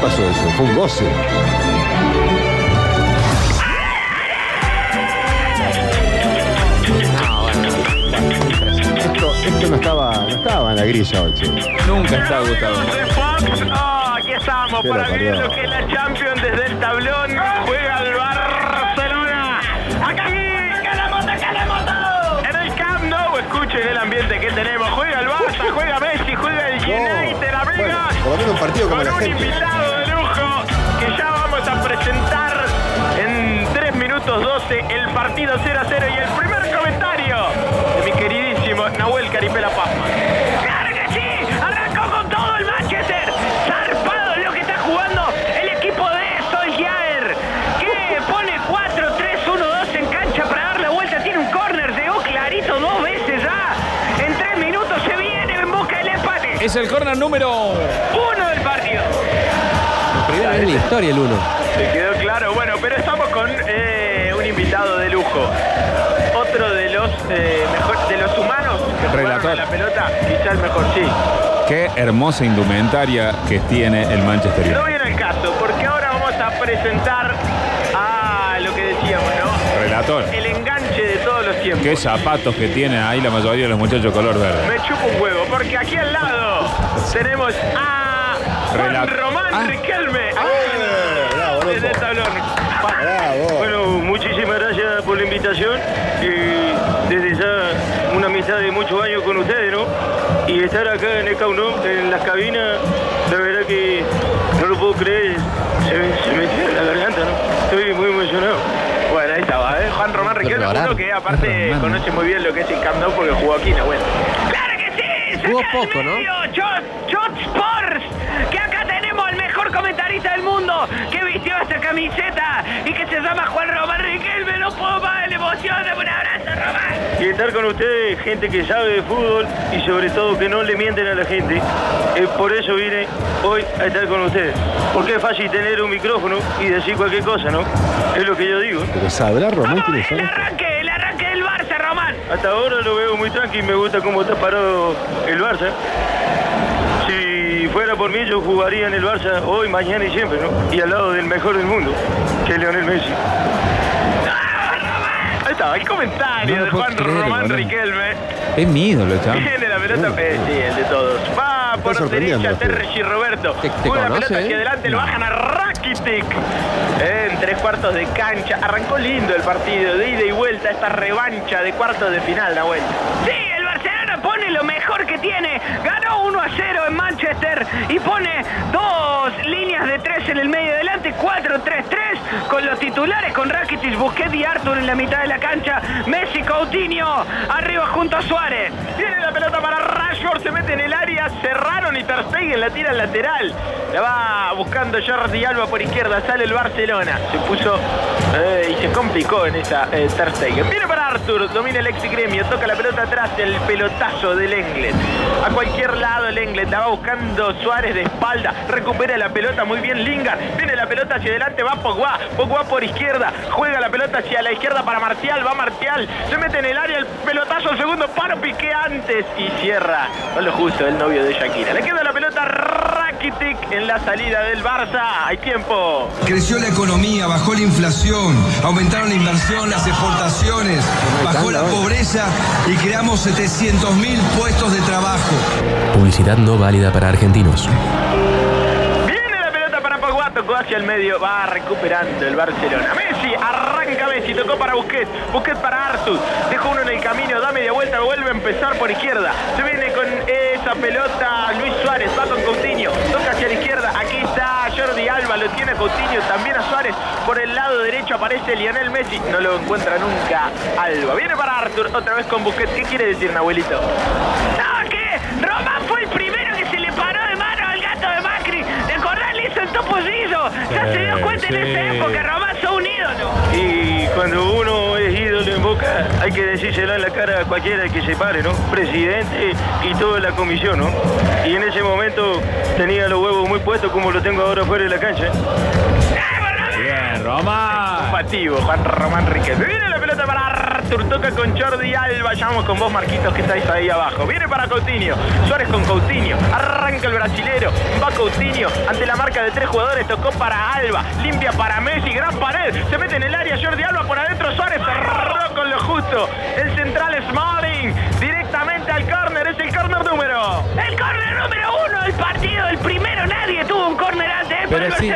pasó eso? Fue un goce. Esto, esto no estaba, no estaba en la grilla hoy. Nunca está Fox. Oh, aquí estamos Qué para vivir lo que es la Champions desde el tablón. Juega el Barcelona. Aquí. ¡Queremos, queremos todo! En el Camp Nou, escuchen el ambiente que tenemos. Juega el Barça, juega Messi, juega el United, Bueno, amigos. por lo menos un partido como Con la un gente. invitado presentar en 3 minutos 12 el partido 0 a 0 y el primer comentario de mi queridísimo Nahuel Caripela Pazman. ¡Claro que sí! ¡Arrancó con todo el Manchester! ¡Zarpado lo que está jugando el equipo de Solskjaer! Que pone 4-3-1-2 en cancha para dar la vuelta. Tiene un córner, llegó clarito dos veces ya. En 3 minutos se viene en busca del empate. Es el corner número. Uno del partido. Primera vez en la historia el uno. Se quedó claro, bueno, pero estamos con eh, un invitado de lujo. Otro de los eh, mejor- de los humanos que Relator. a la pelota, quizá el mejor, sí. Qué hermosa indumentaria que tiene el Manchester No viene el caso, porque ahora vamos a presentar a lo que decíamos, ¿no? Relator. El enganche de todos los tiempos. Qué zapatos que tienen ahí la mayoría de los muchachos color verde. Me chupo un huevo, porque aquí al lado tenemos a Juan. Román Ah. Riquelme. bravo, Desde el tablón. Bravo. Bueno, muchísimas gracias por la invitación. Y desde ya una amistad de muchos años con ustedes, ¿no? Y estar acá en el Camp Nou, en las cabinas, la verdad que no lo puedo creer. Se me, se me cierra la garganta, ¿no? Estoy muy emocionado. Bueno, ahí estaba, ¿eh? Juan Román Riquelme, que aparte Román. conoce muy bien lo que es el Camp Nou porque jugó aquí, ¿no? Bueno. ¡Claro que sí! Jugó poco, ¿no? Chot, Chot Sports, que acá tenemos al mejor comentarista del mundo, que vistió esta camiseta y que se llama Juan Román Riquelme. No puedo más de la emoción. Un abrazo, Román. Y estar con ustedes, gente que sabe de fútbol y sobre todo que no le mienten a la gente. Eh, por eso vine hoy a estar con ustedes. Porque es fácil tener un micrófono y decir cualquier cosa, ¿no? Es lo que yo digo. Pero sabrá Román quiénes son el arranque, el arranque del Barça, Román. Hasta ahora lo veo muy tranquilo y me gusta cómo está parado el Barça. Si fuera por mí, yo jugaría en el Barça hoy, mañana y siempre, ¿no? Y al lado del mejor del mundo, que es Leonel Messi. Ahí estaba el comentario No de Juan creer, Román. Riquelme. Es mi ídolo, chaval. Viene la pelota, eh, sí, el de todos. Va por derecha Fede. Terry Roberto. ¿Te- te conoce, pelota eh? hacia adelante, lo bajan a Rakitic. Eh, en tres cuartos de cancha. Arrancó lindo el partido, de ida y vuelta, esta revancha de cuartos de final, la vuelta. Sí, pone lo mejor que tiene. Ganó 1 a 0 en Manchester y pone dos líneas de tres en el medio delante, 4-3-3 con los titulares, con Rakitic, Busquets y Arthur en la mitad de la cancha. Messi, Coutinho, arriba junto a Suárez. Tiene la pelota para Rashford, se mete en el área, cerraron y Ter Stegen la tira al lateral. La va buscando Jordi Alba por izquierda, sale el Barcelona. Se puso eh, y se complicó en esa eh, Ter Stegen. Viene para Arthur, domina el ex gremio, toca la pelota atrás, el pelotazo del Englet. A cualquier lado el Englet, la va buscando Suárez de espalda, recupera la pelota muy bien Lingard, viene la pelota hacia adelante, va Pogba, Pogba por izquierda, juega la pelota hacia la izquierda para Martial, va Martial, se mete en el área, el pelotazo, el segundo paro, pique antes y cierra. No lo justo, el novio de Shakira. Le queda la pelota Rakitic en la salida del Barça. Hay tiempo. Creció la economía, bajó la inflación, aumentaron la inversión, las exportaciones, bajó la pobreza y creamos 700 mil puestos de trabajo. Publicidad no válida para argentinos. Viene la pelota para Pogba, tocó hacia el medio, va recuperando el Barcelona. Messi, arranca Messi, tocó para Busquets, Busquets para Artur, dejó uno en el camino, da media vuelta, vuelve a empezar por izquierda. Se viene con esa pelota Luis Suárez, va con Coutinho, toca hacia la izquierda, aquí está Jordi Alba, lo tiene Coutinho, también a Suárez. Por el lado derecho aparece Lionel Messi, no lo encuentra nunca Alba. Viene para Artur, otra vez con Busquets. ¿Qué quiere decir, Nahuelito? No, que Román fue el primero que se le paró de mano al gato de Macri. ¿Te acordás? Le hizo el topollillo. Ya se dio cuenta en esa época, Román sos un ídolo. Y cuando uno ídolo en Boca, hay que decírselo en la cara a cualquiera que se pare, ¿no? Presidente y toda la comisión, ¿no? Y en ese momento tenía los huevos muy puestos como lo tengo ahora fuera de la cancha. Bien, Roma. Combativo, Juan Román Riquelme. Viene la pelota para Arthur toca con Jordi Alba. Ya vamos con vos, Marquitos, que estáis ahí abajo. Viene para Coutinho. Suárez con Coutinho. Arranca el brasilero. Va Coutinho. Ante la marca de tres jugadores. Tocó para Alba. Limpia para Messi. Gran pared. Se mete en el área. Jordi Alba por adentro. Suárez cerró con lo justo. El central Smalling. Directamente al córner. Es el córner número. El córner número uno del partido, el primero, nadie tuvo un córner antes eh, para el Pero sí.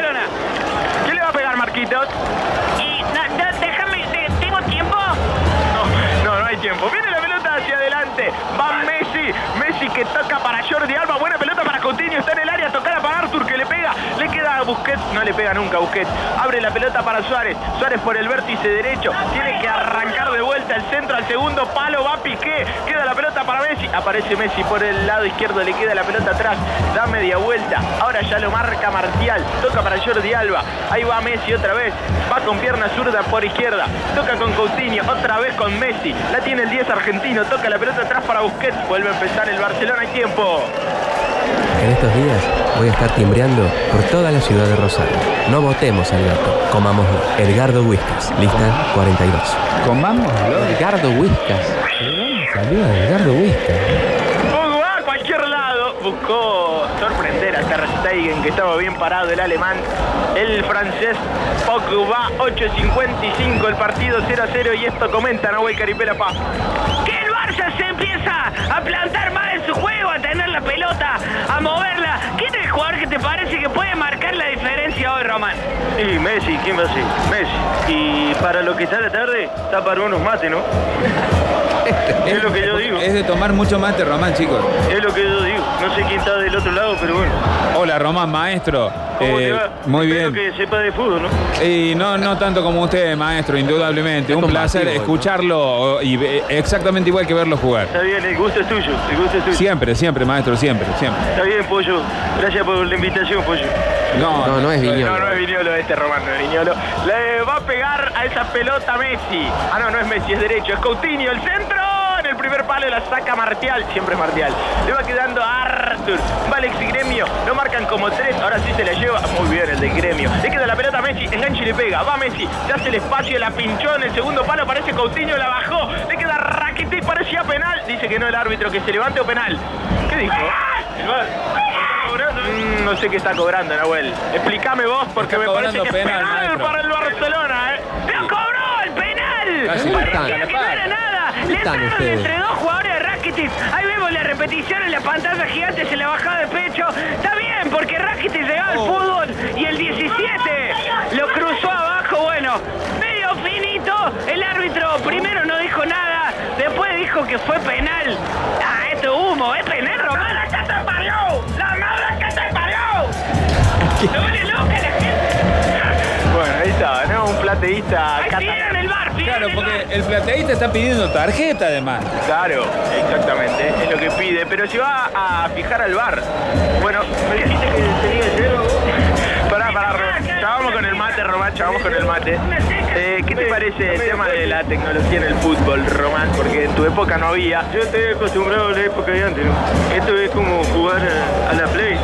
Toca para Jordi Alba. Buena pelota para Coutinho. Está en el área. Tocada para Arthur que le pega. Le queda a Busquets. No le pega nunca a Busquets. Abre la pelota para Suárez. Suárez por el vértice derecho. Tiene que arrancar de vuelta el centro al segundo palo. Va Piqué. Queda la pelota para Messi. Aparece Messi por el lado izquierdo. Le queda la pelota atrás. Da media vuelta. Ahora ya lo marca Marcial. Toca para Jordi Alba. Ahí va Messi otra vez. Va con pierna zurda por izquierda. Toca con Coutinho. Otra vez con Messi. La tiene el 10 argentino. Toca la pelota atrás para Busquets. Vuelve a empezar el Barcelona. Hay tiempo. En estos días voy a estar timbreando por toda la ciudad de Rosario. No votemos al gato, comamos Edgardo Whiskas. Lista 42. Comámoslo. Edgardo Whiskas. ¿De dónde salió Edgardo Whiskas? Pogba a cualquier lado. Buscó sorprender a Ter Stegen, que estaba bien parado el alemán. El francés Pogba, 8.55, el partido 0 a 0. Y esto comenta Nahuel Caripela Paz. Que la pelota, a moverla. ¿Quién es el jugador que te parece que puede marcar la diferencia hoy, Román? Y Messi, ¿quién va a ser? Messi. Y para lo que está la tarde, está para unos mates, ¿no? Es lo que yo digo. Es de tomar mucho mate, Román, chicos. Es lo que yo digo. No sé quién está del otro lado, pero bueno. Hola, Román, maestro. ¿Cómo Eh, te va? muy Espero bien. que sepa de fútbol, ¿no? Y no, no tanto como usted, maestro, indudablemente. Es Un placer escucharlo y ve- exactamente igual que verlo jugar. Está bien, el gusto es tuyo. El gusto es tuyo. Siempre, siempre, maestro, siempre, siempre. Está bien, Pollo. Gracias por la invitación, Pollo. No, No, no es No, Viñolo. no es Viñolo este Román, no es Viñolo. Le va a pegar a esa pelota Messi. Ah, no, no es Messi, es derecho. Es Coutinho, el centro. En el primer palo la saca Martial. Siempre es Martial. Le va quedando a Arthur. Va Alex y Gremio. Lo marcan como tres. Ahora sí se la lleva. Muy bien el de Gremio. Le queda la pelota a Messi. Engancha y le pega. Va Messi. Se hace el espacio. La pinchó en el segundo palo. Parece Coutinho. La bajó. Le queda Rakitic. Parecía penal. Dice que no el árbitro. Que se levante o penal. ¿Qué dijo? El. No sé qué está cobrando, Nahuel. Explícame vos porque me parece que es penal, para el Barcelona, ¿eh? ¡Lo cobró el penal! Casi le Parecía que no era nada. ¿Qué Le entraron entre dos jugadores de Rakitic. Ahí vemos la repetición en la pantalla gigante, se la bajaba de pecho. Está bien, porque Rakitic llegaba al fútbol y el 17 lo cruzó abajo. Bueno, medio finito. El árbitro primero no dijo nada, después dijo que fue penal. Ah, esto es humo, ¿es penal, Román? Parió! ¡Se vuelve loca la gente! Bueno, ahí está, ¿no? Un plateísta ¡Ahí catalán. pidieron el bar! Claro, el porque el plateísta está pidiendo tarjeta además. Claro, exactamente, es lo que pide. Pero si va a fijar al bar. Bueno, me dijiste que tenía cero. Pará, pará, Ro- ya vamos con el mate, Román, ya vamos con el mate. Eh, ¿Qué te parece el tema de la tecnología en el fútbol, Román? Porque en tu época no había. Yo estoy acostumbrado a la época de antes, ¿no? Esto es como jugar a la Play.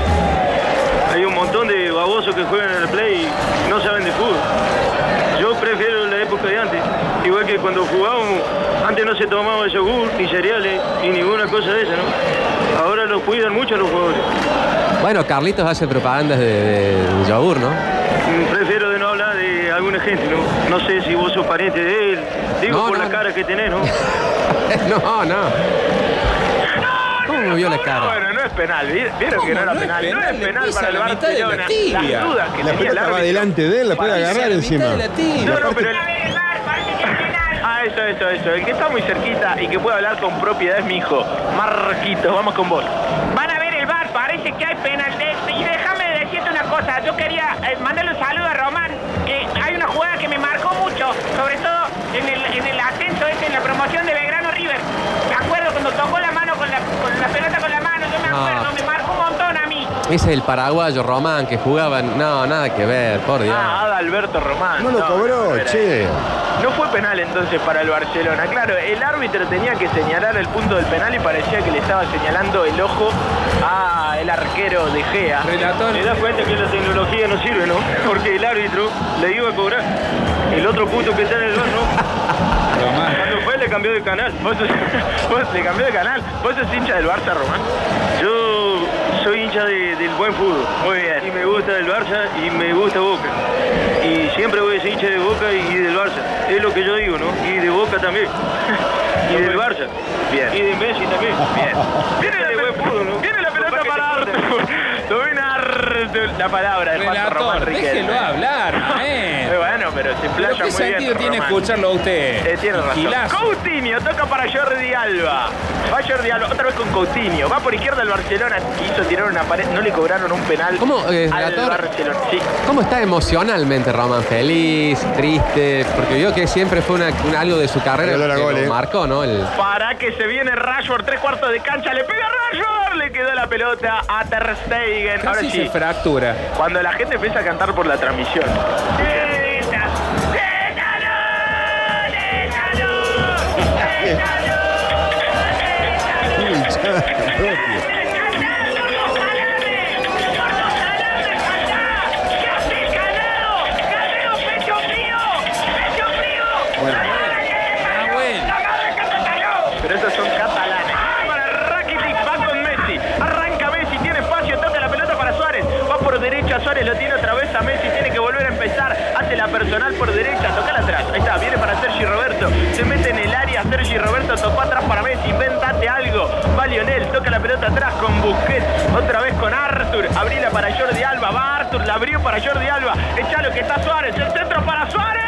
Babosos que juegan a la Play y no saben de fútbol. Yo prefiero la época de antes. Igual que cuando jugábamos, antes no se tomaba yogur, ni cereales, ni ninguna cosa de esa, ¿no? Ahora los cuidan mucho los jugadores. Bueno, Carlitos hace propagandas de, de yogur, ¿no? Mm, Prefiero de no hablar de alguna gente, ¿no? No sé si vos sos pariente de él. Digo No, por no, la cara que tenés, ¿no? no, no. ¿Cómo vio la cara? Bueno, no es penal, ¿vi- ¿vieron que no era penal? No es penal para el la la Barcelona. tibia. Las dudas que La pelota va delante de él, la puede agarrar la encima. la. No, no, pero el. Ah, eso, eso, eso. El que está muy cerquita y que puede hablar con propiedad es mi hijo, Marquitos. Vamos con vos. Van a ver el bar, parece que hay penal. Y déjame decirte una cosa, yo quería eh, mandarle un saludo a Román, que hay una jugada que me marcó mucho, sobre todo en el, en el ascenso este, en la promoción de Belgrano River. Me acuerdo cuando tocó la mano con la, con la pelota con la mano, yo me No. Acuerdo, me marcó un montón a mí. Ese es el paraguayo Román que jugaba. No, nada que ver, por Dios. Ah, Adalberto Román. No lo cobró, era che. No fue penal entonces para el Barcelona. Claro, el árbitro tenía que señalar el punto del penal y parecía que le estaba señalando el ojo a el arquero de Gea. Relator. Te das cuenta que la tecnología no sirve, ¿no? Porque el árbitro le iba a cobrar. El otro puto que está en el bar, ¿no? Román. Le cambió de canal. ¿Vos, sos, vos le cambió de canal? ¿Vos sos hincha del Barça, Román? Yo soy hincha de- del buen fútbol. Muy bien. Y me gusta el Barça y me gusta Boca. Y siempre voy a ser hincha de Boca y del Barça. Es lo que yo digo, ¿no? Y de Boca también. y del Barça. Bien. Y de Messi también. Bien. Viene de la, buen fútbol, ¿no? viene la pelota para. Domina Artur la palabra de Juan Román Relator, Riquelme. déjelo hablar, Eh, maestro. bueno, pero se Pero playa ¿qué muy bien. sentido tiene Román. escucharlo a usted? Eh, tiene razón. Gilazo. Coutinho toca para Jordi Alba. Va Jordi Alba, otra vez con Coutinho. Va por izquierda el Barcelona. Quiso tirar una pared. No le cobraron un penal ¿Cómo, eh, al relator? Barcelona. Sí. ¿Cómo está emocionalmente Román? ¿Feliz? ¿Triste? Porque vio que siempre fue una- un- algo de su carrera que gol, lo eh. marcó, ¿no? El- Para que se viene Rashford, tres cuartos de cancha. Le pega Rashford. Le quedó la pelota a Ter Stegen. Ahora sí. se fractura. Cuando la gente empieza a cantar por la transmisión. pelota atrás con Busquets. Otra vez con Arthur. Abrila para Jordi Alba. Va Arthur, la abrió para Jordi Alba. Echalo que está Suárez. El centro para Suárez.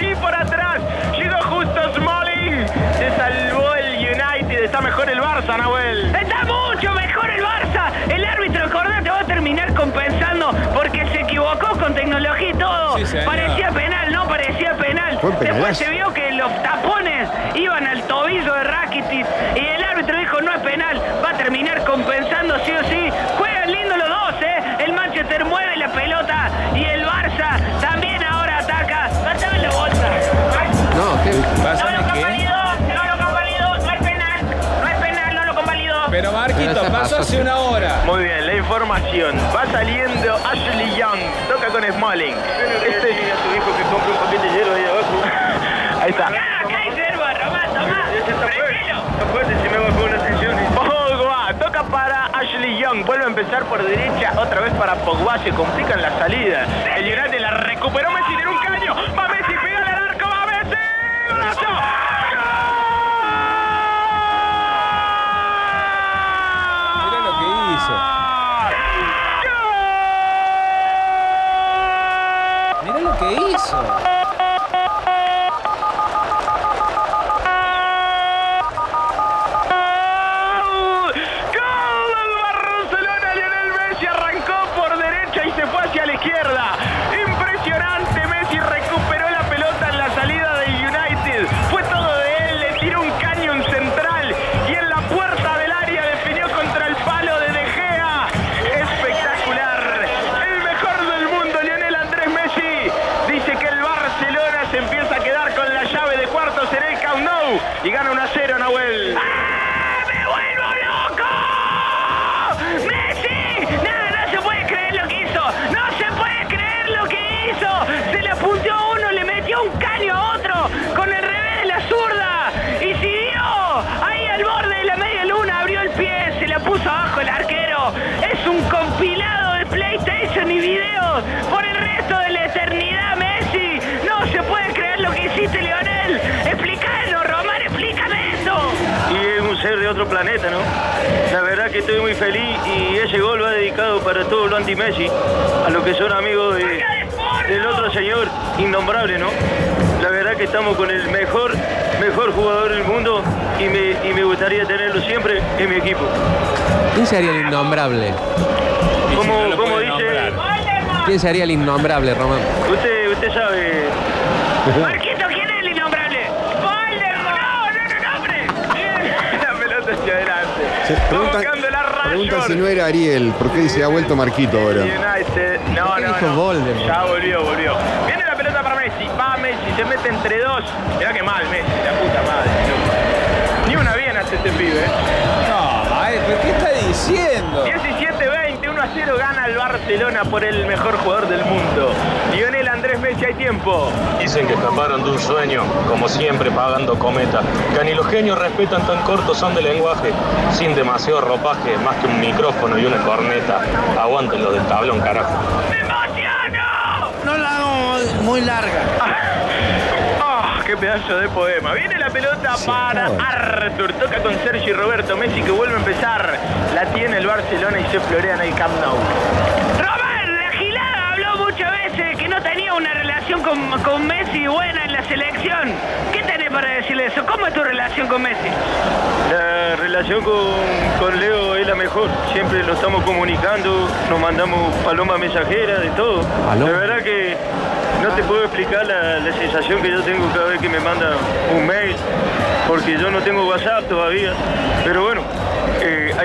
Y por atrás llegó justo Smalling. Se salvó el United. Está mejor el Barça, Nahuel. Está mucho mejor el Barça. El árbitro, acordate, va a terminar compensando porque se equivocó con tecnología y todo. Sí, parecía penal, no parecía penal. Después se vio que los tapones iban al tobillo de Rakitic y el árbitro dijo no es penal. Va a terminar compensando sí o sí. Juegan lindo los dos, ¿eh? El Manchester mueve la pelota y el Barça también ahora ataca. Pásame la bolsa. No, ¿qué? No Pásame lo convalido, no lo convalido, no es penal, no es penal, no lo convalido. Pero Pero Marquito, pasó pasó. hace una hora. Muy bien, la información. Va saliendo Ashley Young. Toca con Smalling. Este Este a su hijo que compre un paquete de hielo ahí abajo. Ahí está. Para Ashley Young, vuelve a empezar por derecha, otra vez para Pogba, se complican la salida. El United la recuperó Messi, tiene un caño, va Messi, pega al arco, va Messi, golazo. Mirá lo que hizo. Otro planeta, ¿no? La verdad que estoy muy feliz y ese gol va dedicado para todos los anti-Messi, a los que son amigos de- del otro señor innombrable, ¿no? La verdad que estamos con el mejor, mejor jugador del mundo y me, y me gustaría tenerlo siempre en mi equipo. ¿Quién sería el innombrable? Y si ¿Cómo- no lo dice? nombrar. ¿Quién sería el innombrable, Román? Usted, usted sabe, Marquito, ¿quién es el innombrable? ¡Voldemort! ¡No, no, no, nombre! la pelota hacia adelante. Se Va pregunta, buscando la pregunta Rashford. si no era Ariel. ¿Por qué dice ha vuelto Marquito ahora? United. No, ¿Qué no, no. Voldemort? Ya volvió, volvió. Viene la pelota para Messi. Va Messi, se mete entre dos. Mirá que mal Messi, la puta madre. Ni una bien hace este pibe. ¿eh? No, maestro, ¿qué está diciendo? 17-20, 1 a 0 gana el Barcelona por el mejor jugador del mundo. Lionel Andrés Messi, hay tiempo. Dicen que escaparon de un sueño, como siempre pagando cometa. Que ni los genios respetan tan cortos son de lenguaje, sin demasiado ropaje, más que un micrófono y una corneta. Aguanten lo del tablón, carajo. ¡Me emociono! No la hago muy larga. ¡Ah, qué pedazo de poema! Viene la pelota para Arthur. Toca con Sergio Roberto Messi que vuelve a empezar. La tiene el Barcelona y se florea en el Camp Nou. Relación con, con Messi buena en la selección. ¿Qué tenés para decirle eso? ¿Cómo es tu relación con Messi? La relación con, con Leo es la mejor. Siempre lo estamos comunicando, nos mandamos paloma mensajera, de todo. Paloma. La verdad que no te puedo explicar la, la sensación que yo tengo cada vez que me manda un mail, porque yo no tengo WhatsApp todavía. Pero bueno,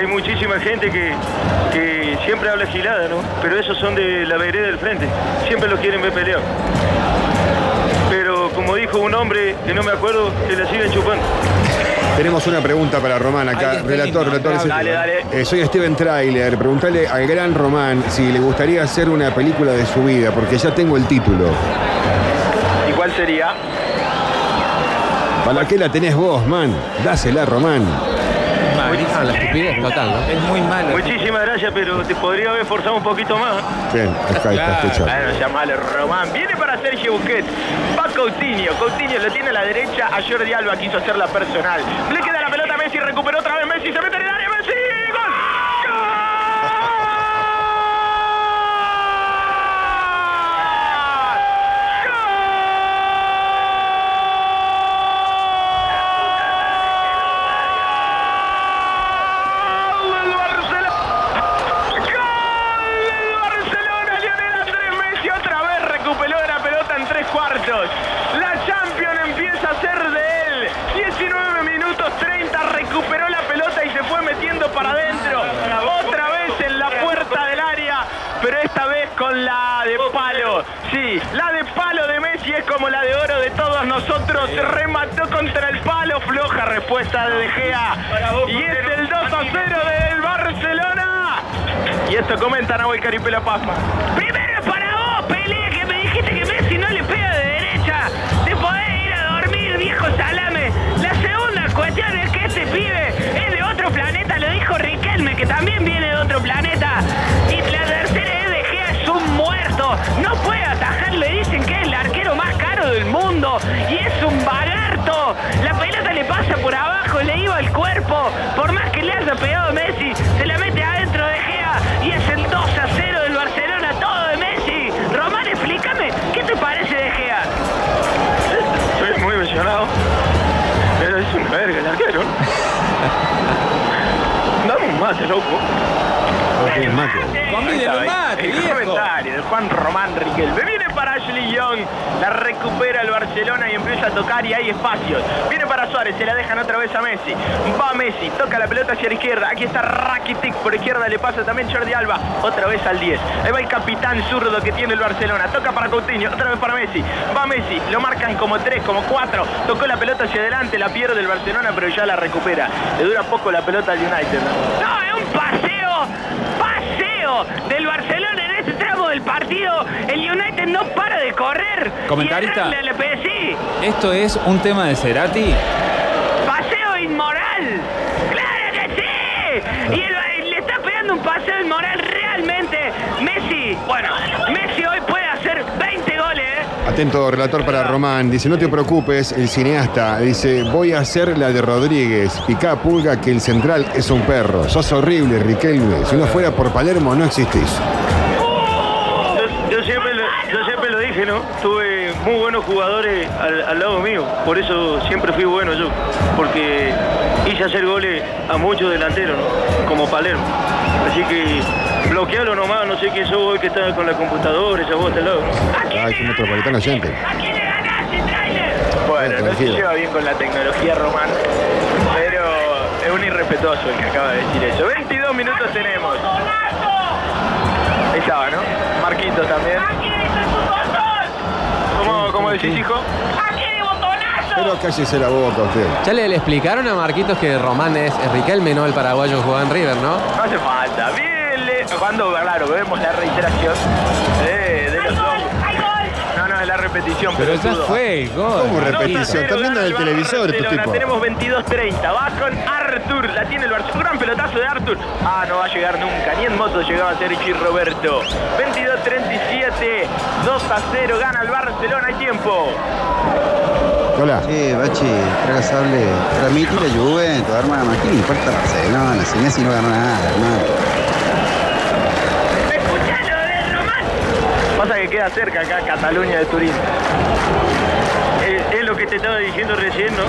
hay muchísima gente que, que siempre habla gilada, ¿no? Pero esos son de la vereda del frente. Siempre los quieren ver pelear. Pero como dijo un hombre que no me acuerdo, que la siguen chupando. Tenemos una pregunta para Román acá. Relator, relator. innombrable. Dale, dale. Eh, soy Steven Trailer. Preguntale al gran Román si le gustaría hacer una película de su vida, porque ya tengo el título. ¿Y cuál sería? ¿Para qué la tenés vos, man? Dásela, Román. Ah, la estupidez total, ¿no? Es muy malo. Muchísimas gracias, pero te podría haber forzado un poquito más. Bien, acá está Claro. escuchando. Bueno, llamalo Román. Viene para Sergio Busquets. Va Coutinho. Coutinho lo tiene a la derecha. A Jordi Alba quiso hacerla personal. Le queda la pelota a Messi. Recuperó otra vez Messi. Se mete en el área. Messi. ¡Gol! ¡Gol del Barcelona! ¡Gol del Barcelona! Lionel Andrés Messi otra vez recuperó la pelota en tres cuartos. La Champions empieza a ser de él. 19 minutos 30 recuperó la pelota y se fue metiendo para adentro. Otra vez en la puerta del área, pero esta vez con la de palo. Sí, la de palo de Messi es como la de oro de todos nosotros. Se remató contra el palo. Floja respuesta de De Gea. Y es el 2 a 0 del Barcelona. Y esto comenta Nahuel Caripela Pazma. Primero para vos, pelea, que me dijiste que Messi no le pega de derecha. Te podés ir a dormir, viejo salame. La segunda cuestión es que este pibe es de otro planeta, lo dijo Riquelme, que también viene de otro planeta. No puede atajar, le dicen que es el arquero más caro del mundo. Y es un bagarto. La pelota le pasa por abajo, le iba al cuerpo. Por más que le haya pegado Messi, se la mete adentro de Gea. Y es el 2 a 0 del Barcelona, todo de Messi. Román, explícame, ¿qué te parece de Gea? Estoy muy emocionado. Pero es un verga el arquero. Dame un mate, loco. Mate. El viejo. comentario de Juan Román Riquelme. Viene para Ashley Young. La recupera el Barcelona y empieza a tocar y hay espacios. Viene para Suárez. Se la dejan otra vez a Messi. Va Messi. Toca la pelota hacia la izquierda. Aquí está Rakitic. Por izquierda le pasa también Jordi Alba. Otra vez al 10. Ahí va el capitán zurdo que tiene el Barcelona. Toca para Coutinho. Otra vez para Messi. Va Messi. Lo marcan como 3, como 4. Tocó la pelota hacia adelante. La pierde el Barcelona, pero ya la recupera. Le dura poco la pelota al United. ¿no? No, es un paseo, del Barcelona en este tramo del partido. El United no para de correr. Comentarista. Y errarle al PSG. ¿Esto es un tema de Cerati? Paseo inmoral. ¡Claro que sí! Y el- le está pegando un paseo inmoral realmente. Messi, bueno, Atento, relator para Román. Dice, no te preocupes, el cineasta. Dice, voy a hacer la de Rodríguez. Picá pulga que el central es un perro. Sos horrible, Riquelme. Si no fuera por Palermo, no existís. Yo, siempre lo, dije, ¿no? Tuve muy buenos jugadores al lado mío. Por eso siempre fui bueno yo. Porque hice hacer goles a muchos delanteros, ¿no? Como Palermo. Así que bloquealo nomás. No sé quién sos hoy que está con la computadora, esa voz al lado, ¿no? ¿A quién Ay, le qué metropolitano ganaste? oyente. ¿A quién le ganaste, trailer? Bueno, no se lleva bien con la tecnología, Román, pero es un irrespetuoso el que acaba de decir eso. 22 minutos tenemos. Ahí estaba, ¿no? Marquito también. ¿Cómo, cómo decís, hijo? Pero cállese la boca usted. Ya le, le explicaron a Marquitos que Román es, es Riquelme, no el paraguayo que jugaba en River, ¿no? No hace falta. Bien, le- cuando, claro, vemos la reiteración de, de los dos. No, no, es la repetición. Pero ya pelotudo. fue, gol. ¿Cómo Marquito. repetición? Están viendo en el televisor estos tipos. Tenemos 22-30. Va con Artur. La tiene el Barcelona. Gran pelotazo de Artur. Ah, no va a llegar nunca. Ni en moto llegaba a ser Chi Roberto. 22-37. 2 a 0. Gana el Barcelona. Hay tiempo. Hola. Sí, Bachi, fracasable. Tramite la Juventus, hermano. ¿Qué le importa Barcelona? Si Messi no ganó nada, hermano. Escuchalo de Román. Pasa que queda cerca acá, Cataluña de Turín. Es, es lo que te estaba diciendo recién, ¿no?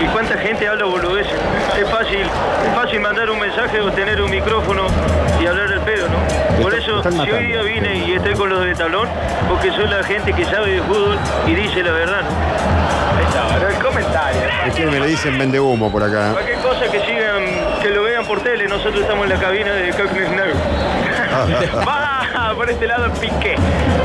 Que cuánta gente habla boludez. Es fácil, es fácil mandar un mensaje o tener un micrófono y hablar al están si hoy matando. día vine y estoy con los de tablón, porque soy la gente que sabe de fútbol y dice la verdad, ¿no? Ahí está, bueno, el comentario. Es que me le dicen vende humo por acá. Cualquier cosa que sigan, que lo vean por tele, nosotros estamos en la cabina de Cockney Va por este lado Piqué.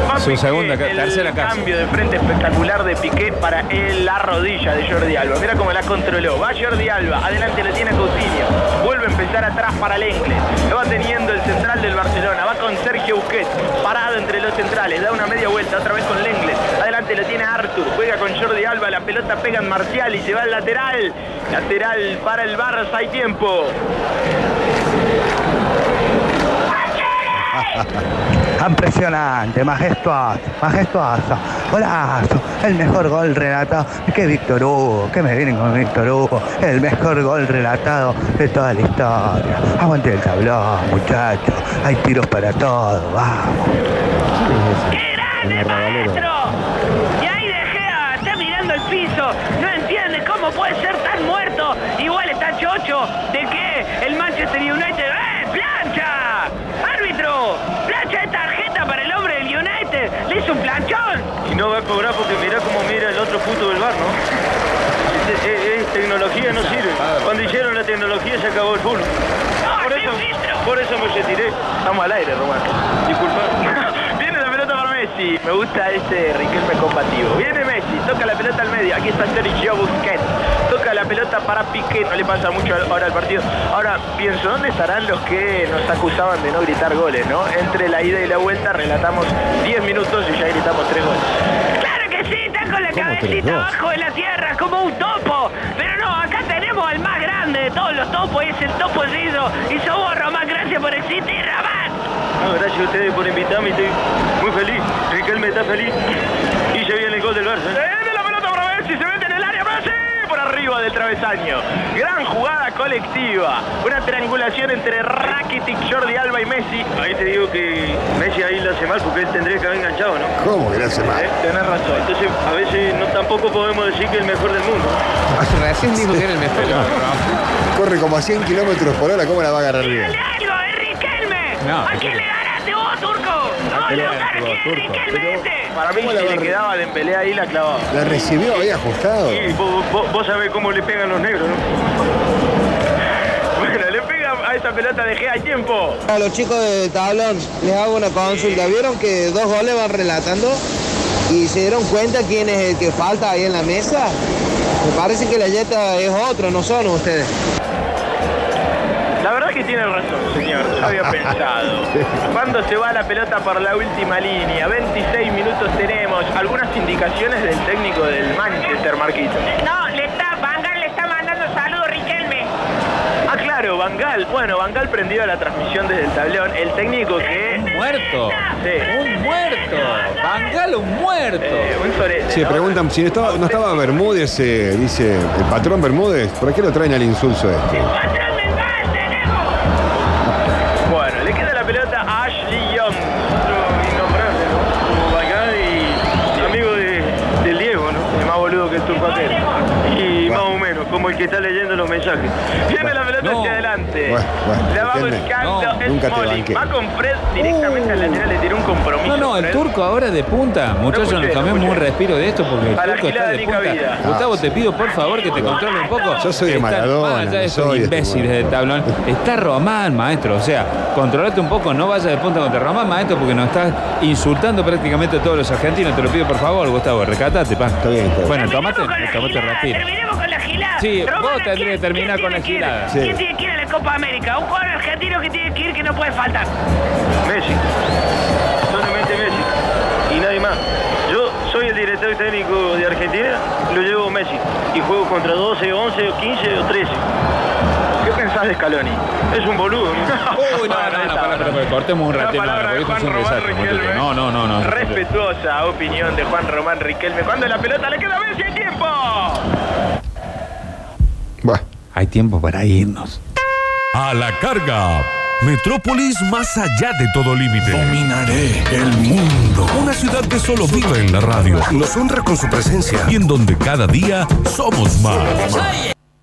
Va Su segunda el tercera casa. cambio de frente espectacular de Piqué para el- la rodilla de Jordi Alba. Mira cómo la controló. Va Jordi Alba. Adelante lo tiene Coutinho. Vuelve a empezar atrás para el Inglés. Lo va teniendo el central del Barcelona. Va con Sergio Busquets. Parado entre los centrales. Da una media vuelta otra vez con Lenglet. Adelante lo tiene Arthur. Juega con Jordi Alba. La pelota pega en Marcial y se va al lateral. Lateral para el Barça. Hay tiempo. Impresionante, majestuoso, majestuoso, golazo, el mejor gol relatado, que Víctor Hugo, que me vienen con Víctor Hugo, el mejor gol relatado de toda la historia. Aguante el tablón, muchachos, hay tiros para todos, vamos. ¡Qué grande, maestro! Va a cobrar porque mirá cómo mira el otro puto del bar, ¿no? Es, es- es tecnología, no sirve. Cuando hicieron la tecnología se acabó el fútbol. Por eso, por eso me retiré. Estamos al aire, Román. Disculpa. Viene la pelota para Messi. Me gusta este Riquelme combativo. Viene Messi, toca la pelota al medio. Aquí está Sergio Busquets. Toca la pelota para Piqué. No le pasa mucho ahora al partido. Ahora pienso, ¿dónde estarán los que nos acusaban de no gritar goles, no? Entre la ida y la vuelta relatamos 10 minutos y ya gritamos 3 goles. ¡Claro que sí! Está con la ¿Cómo tres, cabecita abajo de la tierra como un topo. Pero no, acá tenemos al más grande de todos los topos. Y es el topo Ciso. Y somos Román. Gracias por existir, Román. No, gracias a ustedes por invitarme. Estoy muy feliz. Riquelme está feliz. Y se viene el gol del Barça. ¿eh? Arriba del travesaño. Gran jugada colectiva. Una triangulación entre Rakitic, Jordi Alba y Messi. Ahí te digo que Messi ahí la hace mal porque él tendría que haber enganchado, ¿no? ¿Cómo que le hace mal? Eh, Tenés razón. Entonces, a veces no tampoco podemos decir que es el mejor del mundo. Recién dijo que era el mejor. Corre como a 100 kilómetros por hora, ¿cómo la va a agarrar bien? ¡Dale algo, Riquelme! No, ¿A quién le vos, Turco? ¡No, le. Para mí, ¿Cómo si le quedaba de pelea ahí, la clavaba. La recibió ahí ajustado. Y vos, vos- vos sabés cómo le pegan los negros, ¿no? Bueno, le pega a esa pelota de Gea a tiempo. A los chicos del tablón les hago una consulta. ¿Vieron que dos goles van relatando? ¿Y se dieron cuenta quién es el que falta ahí en la mesa? Me parece que la yeta es otro, no son ustedes. Que tiene razón, señor. Había pensado. Cuando se va la pelota por la última línea, 26 minutos tenemos. Algunas indicaciones del técnico del Manchester, Marquito. No, le está, Vangal le está mandando saludos, Riquelme. Ah, claro, Bangal. Bueno, Bangal prendido a la transmisión desde el tablón. El técnico que... Muerto. Sí. Un muerto. Bangalo, un muerto. Eh, un sorete, Se ¿no? preguntan si no estaba, no estaba Bermúdez, eh, dice el patrón Bermúdez, ¿por qué lo traen al insulso este? El que está leyendo los mensajes. Viene la pelota No. hacia adelante. Bueno, bueno, la va buscando No, nunca te. Va con Fred directamente al lateral, le tiró un compromiso. No, no, el Fred. turco ahora de punta. Muchachos, nos no tomemos un respiro de esto porque el turco está de punta. cabida. Gustavo, te pido por favor que te controle un poco. Yo soy de Está- Maradona, de esos soy de este imbéciles del tablón. Está Román, maestro. O sea, controlate un poco, no vayas de punta contra Román, maestro, porque nos estás insultando prácticamente a todos los argentinos. Te lo pido por favor, Gustavo, recatate, pa. Está bien, está bien. Bueno, tomate, tomate respiro. Terminemos con la gilada. Sí, vos ¿quién- tendrías que terminar con la tiene que ir? gilada. Sí. ¿Quién tiene que ir a la Copa América? Un jugador argentino que tiene que ir que no puede faltar. Messi. Solamente Messi. Y nadie más. Yo soy el director técnico de Argentina, lo llevo Messi. Y juego contra 12, 11, o 15 o 13. ¿Qué pensás de Scaloni? Es un boludo. ¿no? Uy, no, no, no, para, para, para, cortemos un ratito. No, no, no, no. Respetuosa opinión de Juan Román Riquelme. Cuando la pelota le queda a Messi, hay tiempo. Hay tiempo para irnos. A la carga. Metrópolis más allá de todo límite. Dominaré el mundo. Una ciudad que solo vive en la radio Nos honra con su presencia. y en donde cada día somos más.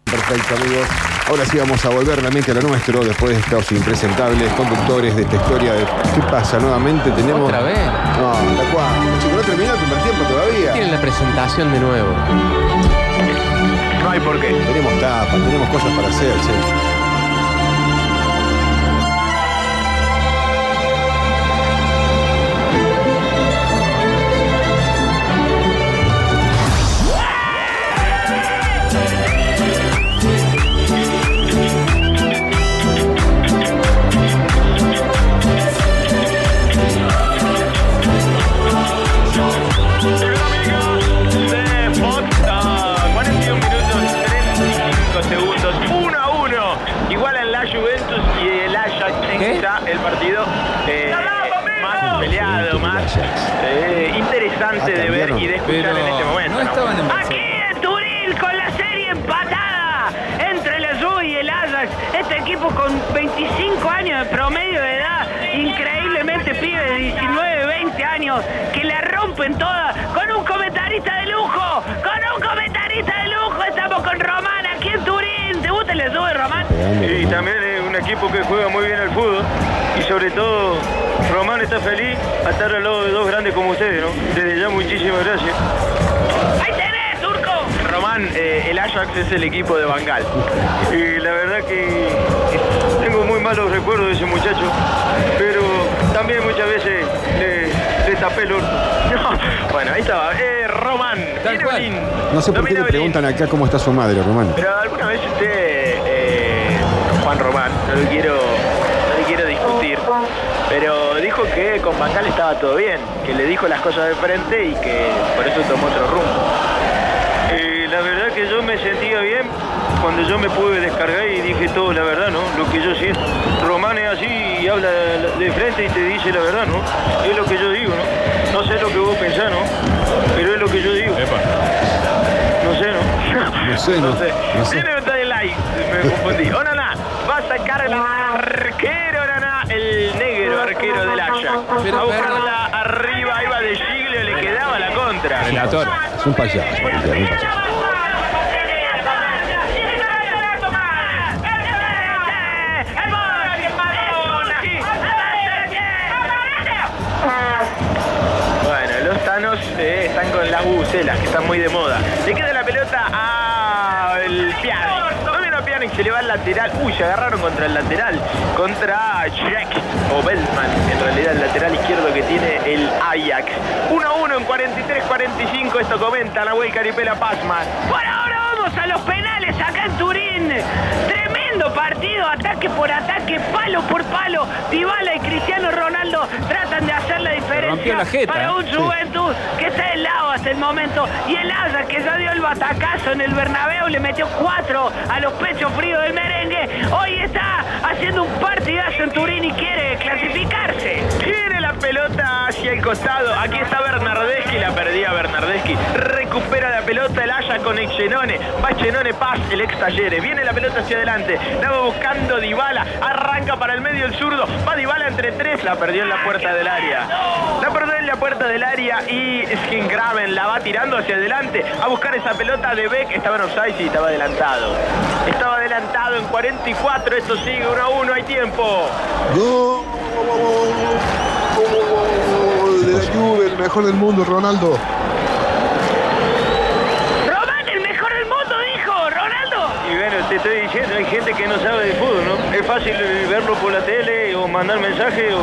Perfecto, amigos. Ahora sí vamos a volver la mente a lo nuestro después de estos impresentables conductores de esta historia. De... ¿Qué pasa? Nuevamente tenemos. ¿Otra vez? No, ¿hasta cuándo? Chicos, no terminó el primer tiempo todavía. Tienen la presentación de nuevo. Por qué. Tenemos tapas, tenemos cosas para hacer, che. Pero en este momento no ¿no? estaban en Aquí en Turín con la serie empatada entre el Azul y el Ajax. Este equipo con 25 años de promedio de edad, increíblemente pibe de 19, 20 años, que la rompen todas con un comentarista de lujo, con un comentarista de lujo. Estamos con Román aquí en Turín. ¿Te gusta el Azul, Román? Y también es un equipo que juega muy bien al fútbol. Y sobre todo, Román está feliz a estar al lado de dos grandes como ustedes, ¿no? Desde ya, muchísimas gracias. ¡Ahí tenés, Turco! Román eh, el Ajax es el equipo de Bangal Y la verdad que tengo muy malos recuerdos de ese muchacho, pero también muchas veces le, le tapé el orto. bueno ahí estaba eh, Román Tal viene cual. Belín. No sé por qué le Belín. preguntan acá cómo está su madre, Román. Pero alguna vez usted, eh, Juan Román, no lo quiero, no le quiero discutir, pero dijo que con Bangal estaba todo bien, que le dijo las cosas de frente y que por eso tomó otro rumbo. Eh, la verdad que yo me sentía bien cuando yo me pude descargar y dije todo la verdad, ¿no? Lo que yo siento. Román es así y habla de frente y te dice la verdad, ¿no? Es lo que yo digo, ¿no? No sé lo que vos pensás, ¿no? Pero es lo que yo digo. No sé, ¿no? No sé, no. No sé. no sé. Un like, me confundí. Onana, va a sacar el arquero, el negro arquero del Ajax. A buscarla arriba, iba de Giglio, le quedaba la contra. Relator. Es un payaso, cualquiera, un payaso. Bueno, los Thanos eh, están con las bucelas, que están muy de lateral. Uy, se agarraron contra el lateral. Contra Jack o Beltman, en realidad el lateral izquierdo que tiene el Ajax. 1 a 1 en 43-45. Esto comenta Nahuel Caripela Pazman. Por ahora vamos a los penales acá en Turín. Tremendo partido, ataque por ataque, palo por palo. Dybala y Cristiano Ronaldo tratan de hacer la diferencia la jeta, para ¿eh? un Sí. Juventus que está del lado el momento. Y el Ajax que ya dio el batacazo en el Bernabéu, le metió cuatro a los pechos fríos del merengue. Hoy está haciendo un partidazo en Turín y quiere clasificarse. Tiene la pelota hacia el costado. Aquí está Bernardeschi, la perdía Bernardeschi. Recupera la pelota el Aya con Echenone. Va Echenone, Paz, el ex Talleres. Viene la pelota hacia adelante. La va buscando Dybala. Arranca para el medio el zurdo. Va Dybala entre tres. La perdió en la puerta del área. La perdió puerta del área y Skingraven la va tirando hacia adelante a buscar esa pelota de Beck. Estaba en offside y estaba adelantado. Estaba adelantado en 44. Esto sigue 1 a 1. Hay tiempo. De la Juve, el mejor del mundo, Ronaldo. Román, el mejor del mundo, dijo Ronaldo. Y bueno, te estoy diciendo, hay gente que no sabe de fútbol, ¿no? Es fácil verlo por la tele o mandar mensaje o,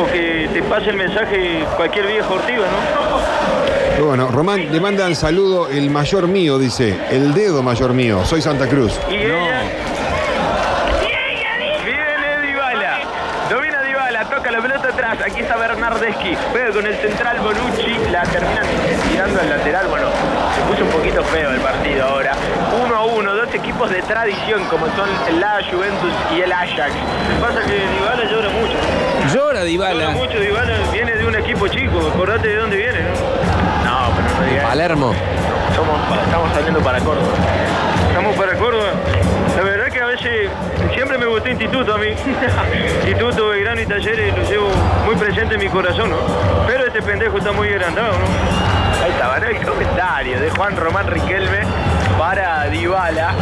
o que te pase el mensaje cualquier vieja ortiva, ¿no? Bueno, Román, le mandan saludo el mayor mío, dice. El dedo mayor mío. Soy Santa Cruz. Y ella. Viene Dybala. Domina Dybala, toca la pelota atrás. Aquí está Bernardeschi. Juega con el central Bonucci. La terminan tirando al lateral. Bueno, se puso un poquito feo el partido ahora. 1 a 1, dos equipos de tradición como son la Juventus y el Ajax. Pasa que Dybala llora mucho. Llora Llora Dybala. mucho Dybala. Viene de un equipo chico. Acordate de dónde viene, ¿no? No, pero no digas. Palermo. Somos, estamos saliendo para Córdoba. Estamos para Córdoba. La verdad que a veces siempre me gustó Instituto a mí. Instituto, Belgrano y Talleres lo llevo muy presente en mi corazón, ¿no? Pero este pendejo está muy agrandado, ¿no? Ahí está, ¿no? el comentario de Juan Román Riquelme para Dybala.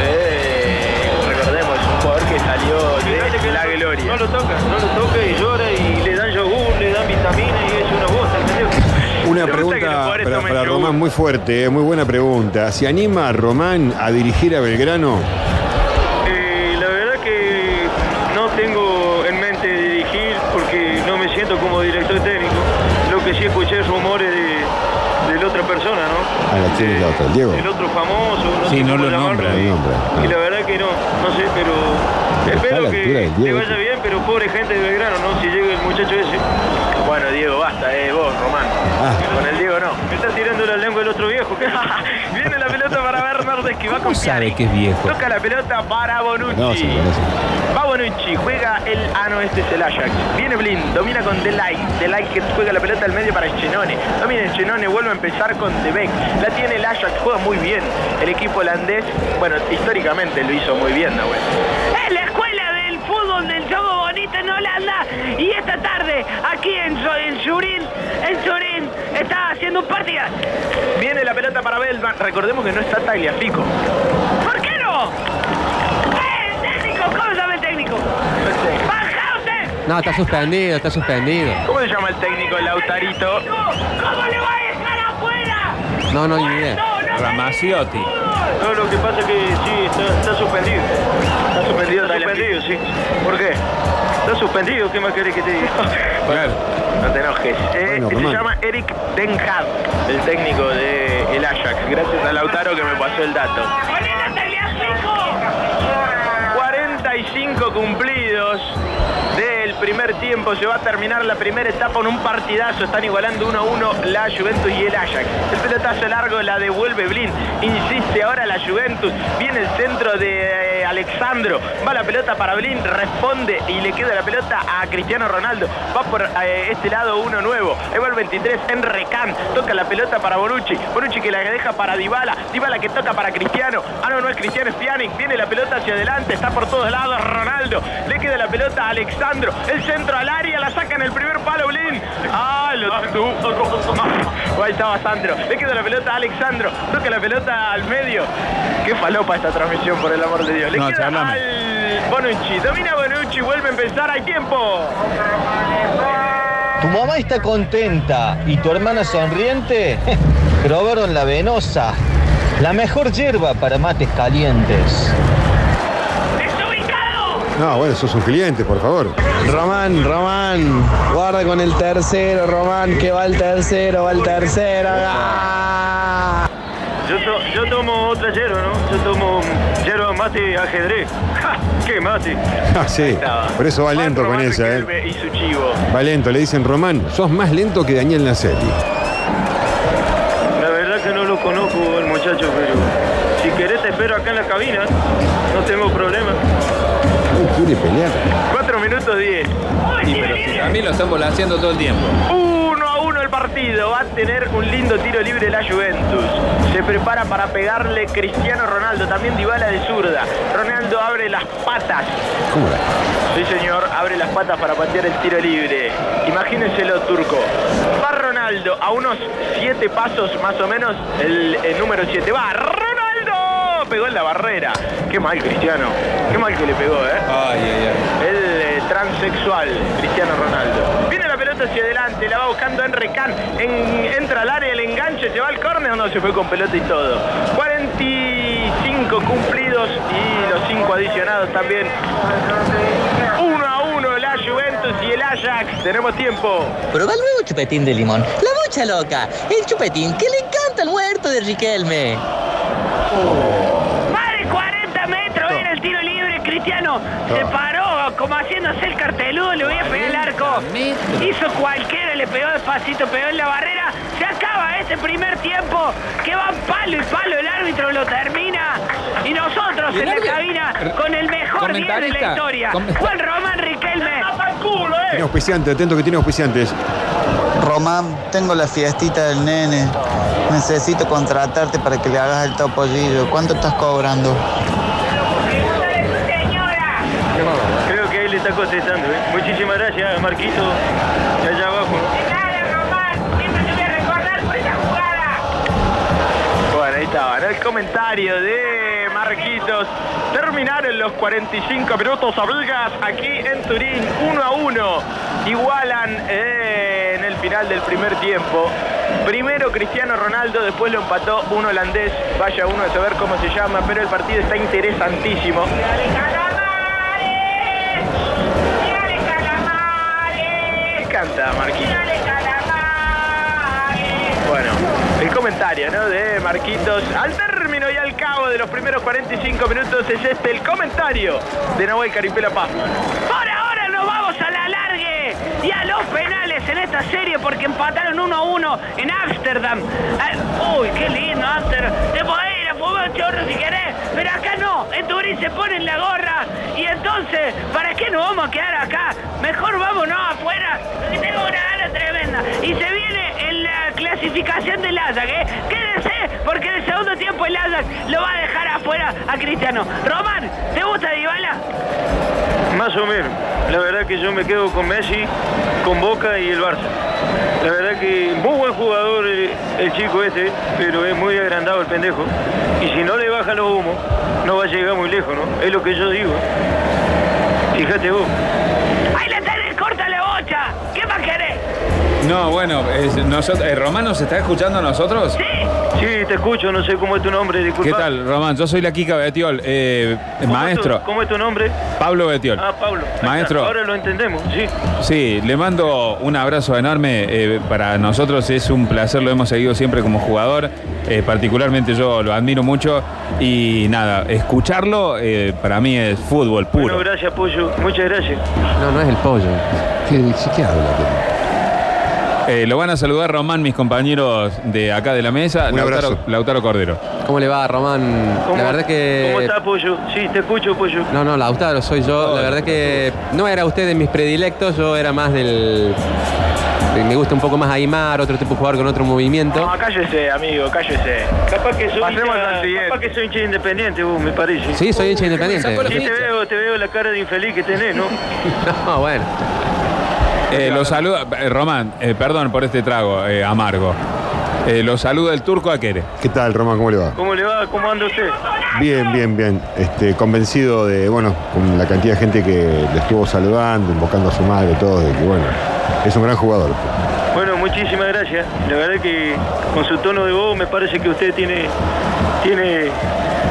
Eh, recordemos, un jugador que salió de la gloria. No lo toca, no lo toca y llora y le dan yogur, le dan vitamina y es una bosta, ¿entendió? Una pregunta para. Román muy fuerte, eh, muy buena pregunta. ¿Se anima Román a dirigir a Belgrano? Eh, la verdad que no tengo en mente dirigir porque no me siento como director técnico. Lo que sí escuché es rumores de, de la otra persona, ¿no? A la tiene la otra, Diego. El otro famoso, no Sí, no lo nombra. No nombra, Y la verdad que no, no sé, pero espero que le vaya bien, pero pobre gente de Belgrano, ¿no? Si llega el muchacho ese. Bueno, Diego, basta, eh, vos, Román. Ah. Con el Diego no. Me está tirando la lengua el otro viejo. Viene la pelota para Bernardeschi, va con ¿Cómo sabe que es viejo? Toca la pelota para Bonucci. No, se conoce. Va Bonucci, juega el. Ah, no, este es el Ajax. Viene Blind, domina con Delay. Delay que juega la pelota al medio para Chenone. Domina Chenone, vuelve a empezar con De Beek. La tiene el Ajax, juega muy bien. El equipo holandés, bueno, históricamente lo hizo muy bien, Nahuel. Es la escuela del fútbol del Jogo Bonito en Holanda. Y esta tarde, aquí en, Zo- en Surín, está haciendo un partido. Viene la pelota para Belman. Recordemos que no está Tagliafico. ¿Por qué no? ¡Eh, técnico! ¿Cómo se llama el técnico? No, está suspendido, está suspendido. ¿Cómo se llama el técnico Lautarito? ¿Cómo le va a dejar afuera? No, no, ni idea. Ramaciotti. No, lo que pasa es que sí, está, está suspendido. Está suspendido, está suspendido, sí. ¿Por qué? Está suspendido, ¿qué más querés que te diga? Claro. No te enojes. Eh, Bueno, se llama Eric Den Haag, el técnico del el Ajax. Gracias a Lautaro que me pasó el dato. ¡Ponete Tagliafico! 45 cumplidos primer tiempo. Se va a terminar la primera etapa en un partidazo. Están igualando 1 a 1 la Juventus y el Ajax. El pelotazo largo la devuelve Blin. Insiste ahora la Juventus. Viene el centro de Alexandro. Va la pelota para Blin. Responde y le queda la pelota a Cristiano Ronaldo. Va por eh, este lado uno nuevo. Ahí va el 23 en Recan. Toca la pelota para Bonucci. Bonucci que la deja para Dybala. Dybala que toca para Cristiano. Ah, no, no es Cristiano, es Pjanic. Viene la pelota hacia adelante. Está por todos lados Ronaldo. Le queda la pelota a Alexandro. El centro al área. La saca en el primer palo Blin. Ah, lo Ahí estaba Sandro. Le queda la pelota a Alexandro. Toca la pelota al medio. Qué falopa esta transmisión, por el amor de Dios. Le No, queda charlame. al Bonucci. Domina Bonucci. Vuelve a empezar. Hay tiempo. Tu mamá está contenta y tu hermana sonriente. Probaron la venosa, la mejor hierba para mates calientes. ¡Desubicado! No, bueno, sos un cliente, por favor. Román, Román, guarda con el tercero, Román, que va el tercero, va el tercero. ¡Ah! Yo, to- yo tomo otra hierba, ¿no? Yo tomo hierba mate ajedrez. ¡Ja! ¡Qué mate! Ah, sí. Por eso va lento con esa, ¿eh? Y su chivo. Va lento, le dicen Román, sos más lento que Daniel Nacelli. La verdad que no lo conozco el muchacho, pero si querés te espero acá en la cabina. No tengo problema. No quiere pelear. 4 minutos 10. Sí, pero si también lo están volaseando todo el tiempo. 1 a 1 el partido. Va a tener un lindo tiro libre la Juventus. Se prepara para pegarle Cristiano Ronaldo. También Dybala de zurda. Ronaldo abre las patas. ¿Cómo la? Sí, señor, abre las patas para patear el tiro libre. Imagínenselo, turco. Va Ronaldo a unos 7 pasos más o menos, el, el número 7. Va Ronaldo. Pegó en la barrera. Qué mal, Cristiano. Qué mal que le pegó, ¿eh? Ay, ay, ay. El eh, transexual, Cristiano Ronaldo. Viene la pelota hacia adelante, la va buscando. En- entra al área, el enganche, se va al córner, no, se fue con pelota y todo. 45 cumplidos y los 5 adicionados también. 1 a 1 la Juventus y el Ajax. Tenemos tiempo. Prueba el nuevo chupetín de limón. La bocha loca. El chupetín que le encanta al muerto de Riquelme. 40 el tiro libre. Cristiano se paró como haciéndose el carteludo, le voy a pegar el arco. Hizo cualquiera, le pegó despacito, pegó en la barrera. Se acaba este primer tiempo que va palo y palo. El árbitro lo termina. Y nosotros ¿Y el en la cabina con el mejor 10 de la Comentarista. historia. Juan Román Riquelme. Tiene auspiciante, atento que tiene auspiciantes. Román, tengo la fiestita del nene. Necesito contratarte para que le hagas el topollillo. ¿Cuánto estás cobrando? Está contestando. ¿eh? Muchísimas gracias, Marquito. Allá abajo. Bueno, ahí estaba, ¿no? El comentario de Marquitos. Terminaron los 45 minutos, amigas, aquí en Turín, 1 a 1. Igualan eh, en el final del primer tiempo. Primero Cristiano Ronaldo, después lo empató un holandés. Vaya uno a saber cómo se llama, pero el partido está interesantísimo. Bueno, el comentario ¿no? de Marquitos. Al término y al cabo de los primeros 45 minutos es este el comentario de Nahuel Caripela Paz. Por ahora nos vamos a la largue y a los penales en esta serie porque empataron 1 a 1 en Ámsterdam. Ah, Uy, qué lindo Ámsterdam. Ir a fumar un chorro si querés, pero acá no. En Turín se ponen la gorra y entonces, ¿para qué nos vamos a quedar acá? Mejor vámonos afuera, que tengo una gana tremenda. Y se viene en la clasificación del Ajax, ¿eh? Quédense, porque en el segundo tiempo el Ajax lo va a dejar afuera a Cristiano. Román, ¿te gusta Dybala? Más o menos. La verdad que yo me quedo con Messi, con Boca y el Barça. La verdad que muy buen jugador el, el chico este, pero es muy agrandado el pendejo. Y si no le bajan los humos, no va a llegar muy lejos, ¿no? Es lo que yo digo. Fíjate vos. ¡Ahí le tenés corta la bocha! ¿Qué más querés? No, bueno, es- nosotros, eh, ¿Román nos está escuchando a nosotros? Sí. Sí, te escucho, no sé cómo es tu nombre, disculpa. ¿Qué tal, Román? Yo soy la Kika Betiol, eh, ¿Cómo es tu- maestro. ¿Cómo es tu nombre? Pablo Betiol. Ah, Pablo. Maestro. Ahora lo entendemos, sí. Sí, le mando un abrazo enorme. eh, para nosotros es un placer, lo hemos seguido siempre como jugador. eh, particularmente yo lo admiro mucho. Y nada, escucharlo eh, para mí es fútbol puro. Bueno, gracias, Pollo. Muchas gracias. No, no es el pollo. ¿Qué, qué habla? Eh, lo van a saludar Román, mis compañeros de acá de la mesa. Un Lautaro, abrazo. Lautaro Cordero. ¿Cómo le va, Román? ¿Cómo, La verdad que... ¿Cómo está, Pollo? Sí, te escucho, Pollo. No, no, Lautaro soy yo. La verdad que no era usted de mis predilectos, yo era más del... Me gusta un poco más Aymar, otro tipo de jugador con otro movimiento. No, cállese, amigo, cállese. Capaz que soy Pasemos hincha- al siguiente. Capaz que soy hincha independiente, vos, me parece. Sí, soy hincha independiente. Sí, te veo, te veo la cara de infeliz que tenés, ¿no? No, bueno. Eh, lo saluda, eh, Román, eh, perdón por este trago eh, amargo. Eh, lo saluda el turco Aquere. ¿Qué tal, Román? ¿Cómo le va? ¿Cómo le va? ¿Cómo anda usted? Bien, bien, bien. Este, convencido de, bueno, con la cantidad de gente que le estuvo saludando, invocando a su madre, todo, de que, bueno, es un gran jugador. Bueno, muchísimas gracias. La verdad que con su tono de voz me parece que usted tiene, tiene,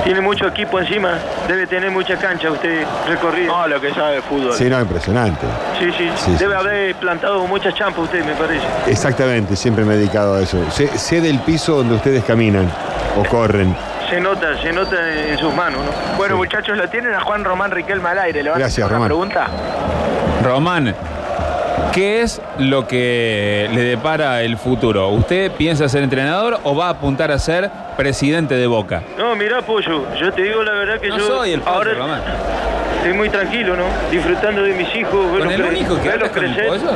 tiene mucho equipo encima. Debe tener mucha cancha usted recorrida. No, lo que sabe de fútbol. Sí, no, impresionante. Sí, sí. Sí, Debe sí, haber plantado muchas champas usted, me parece. Exactamente, siempre me he dedicado a eso. Sé, sé del piso donde ustedes caminan o corren. Se nota, se nota en sus manos, ¿no? Bueno, muchachos, lo tienen a Juan Román Riquelme al aire. ¿Le van Gracias, a hacer una Román. pregunta? Román, ¿qué es lo que le depara el futuro? ¿Usted piensa ser entrenador o va a apuntar a ser presidente de Boca? No, mirá, Pollo, yo te digo la verdad que No yo soy el pollo, ahora estoy muy tranquilo, ¿no? Disfrutando de mis hijos, verlos, el único que verlos habla con el crecer. pollo?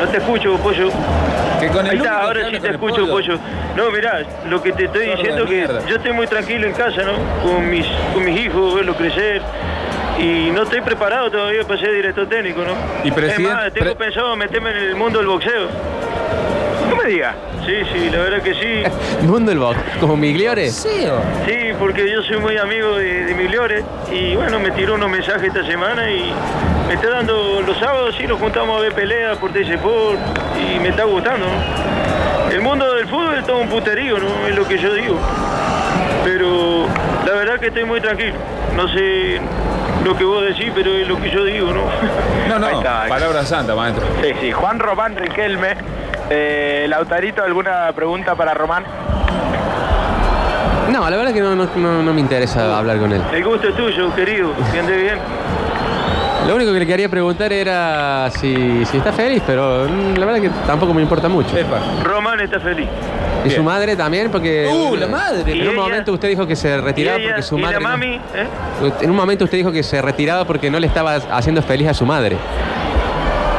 No te escucho, Pollo. Que con el Ahí está, ahora sí con te escucho, pollo. pollo. No, mirá, lo que te estoy Sordo diciendo que mierda. yo estoy muy tranquilo en casa, ¿no? Con mis, con mis hijos, verlos crecer. Y no estoy preparado todavía para ser director técnico, ¿no? Y presidente- es más, tengo pre- pensado meterme en el mundo del boxeo. No me diga. Sí, sí, la verdad que sí. Mundo del box, como Migliore. Sí, porque yo soy muy amigo de, de Migliore y bueno, me tiró unos mensajes esta semana y me está dando los sábados, sí, nos juntamos a ver peleas por Sport y me está gustando, ¿no? El mundo del fútbol es todo un puterío, ¿no? Es lo que yo digo. Pero La verdad que estoy muy tranquilo. No sé lo que vos decís, pero es lo que yo digo, ¿no? No, no, está. palabra santa, maestro. Sí, sí. Juan Román Riquelme. Eh, Lautarito, ¿alguna pregunta para Román? No, la verdad que no, no- no- no me interesa hablar con él. El gusto es tuyo, querido. Que ande bien. Lo único que le quería preguntar era si, si está feliz, pero mm, la verdad que tampoco me importa mucho. Román está feliz. ¿Y su madre también? Porque Uh, la madre. en ¿Y un ella? momento usted dijo que se retiraba porque su ¿Y madre... la no- mami? ¿eh? En un momento usted dijo que se retiraba porque no le estaba haciendo feliz a su madre.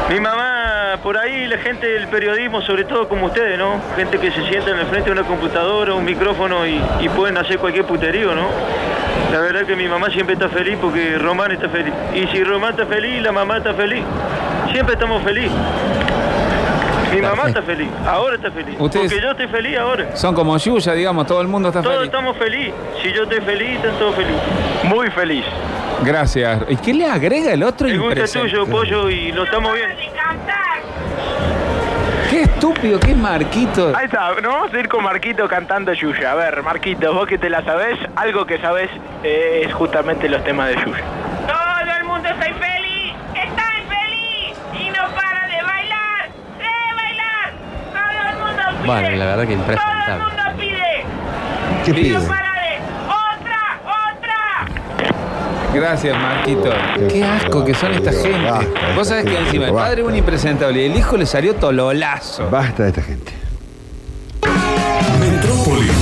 Mi mamá, por ahí la gente del periodismo, sobre todo como ustedes, ¿no? Gente que se sienta en el frente de una computadora, un micrófono y, y pueden hacer cualquier puterío, ¿no? La verdad que mi mamá siempre está feliz porque Román está feliz. Y si Román está feliz, la mamá está feliz. Siempre estamos felices. Mi mamá está feliz, ahora está feliz. Ustedes- Porque yo estoy feliz ahora. Son como Yuya, digamos, todo el mundo está Todos feliz. estamos felices. Si yo estoy feliz, están todos felices. Muy feliz. Gracias. ¿Y qué le agrega el otro El gusto tuyo, pollo, y lo estamos bien. Qué estúpido, qué Marquito. Ahí está, nos vamos a ir con Marquito cantando Yuya. A ver, Marquito, vos que te la sabés, algo que sabés eh, es justamente los temas de Yuya. Todo el mundo está infeliz, está infeliz y no para de bailar, de bailar. Todo el mundo pide, Bueno, la verdad que todo el mundo pide. ¿Qué Y pide? Gracias, Marquito. Qué, asco que son esta gente. Vos sabés que encima el padre es un impresentable y el hijo le salió tololazo. Basta de esta gente. Metrópolis.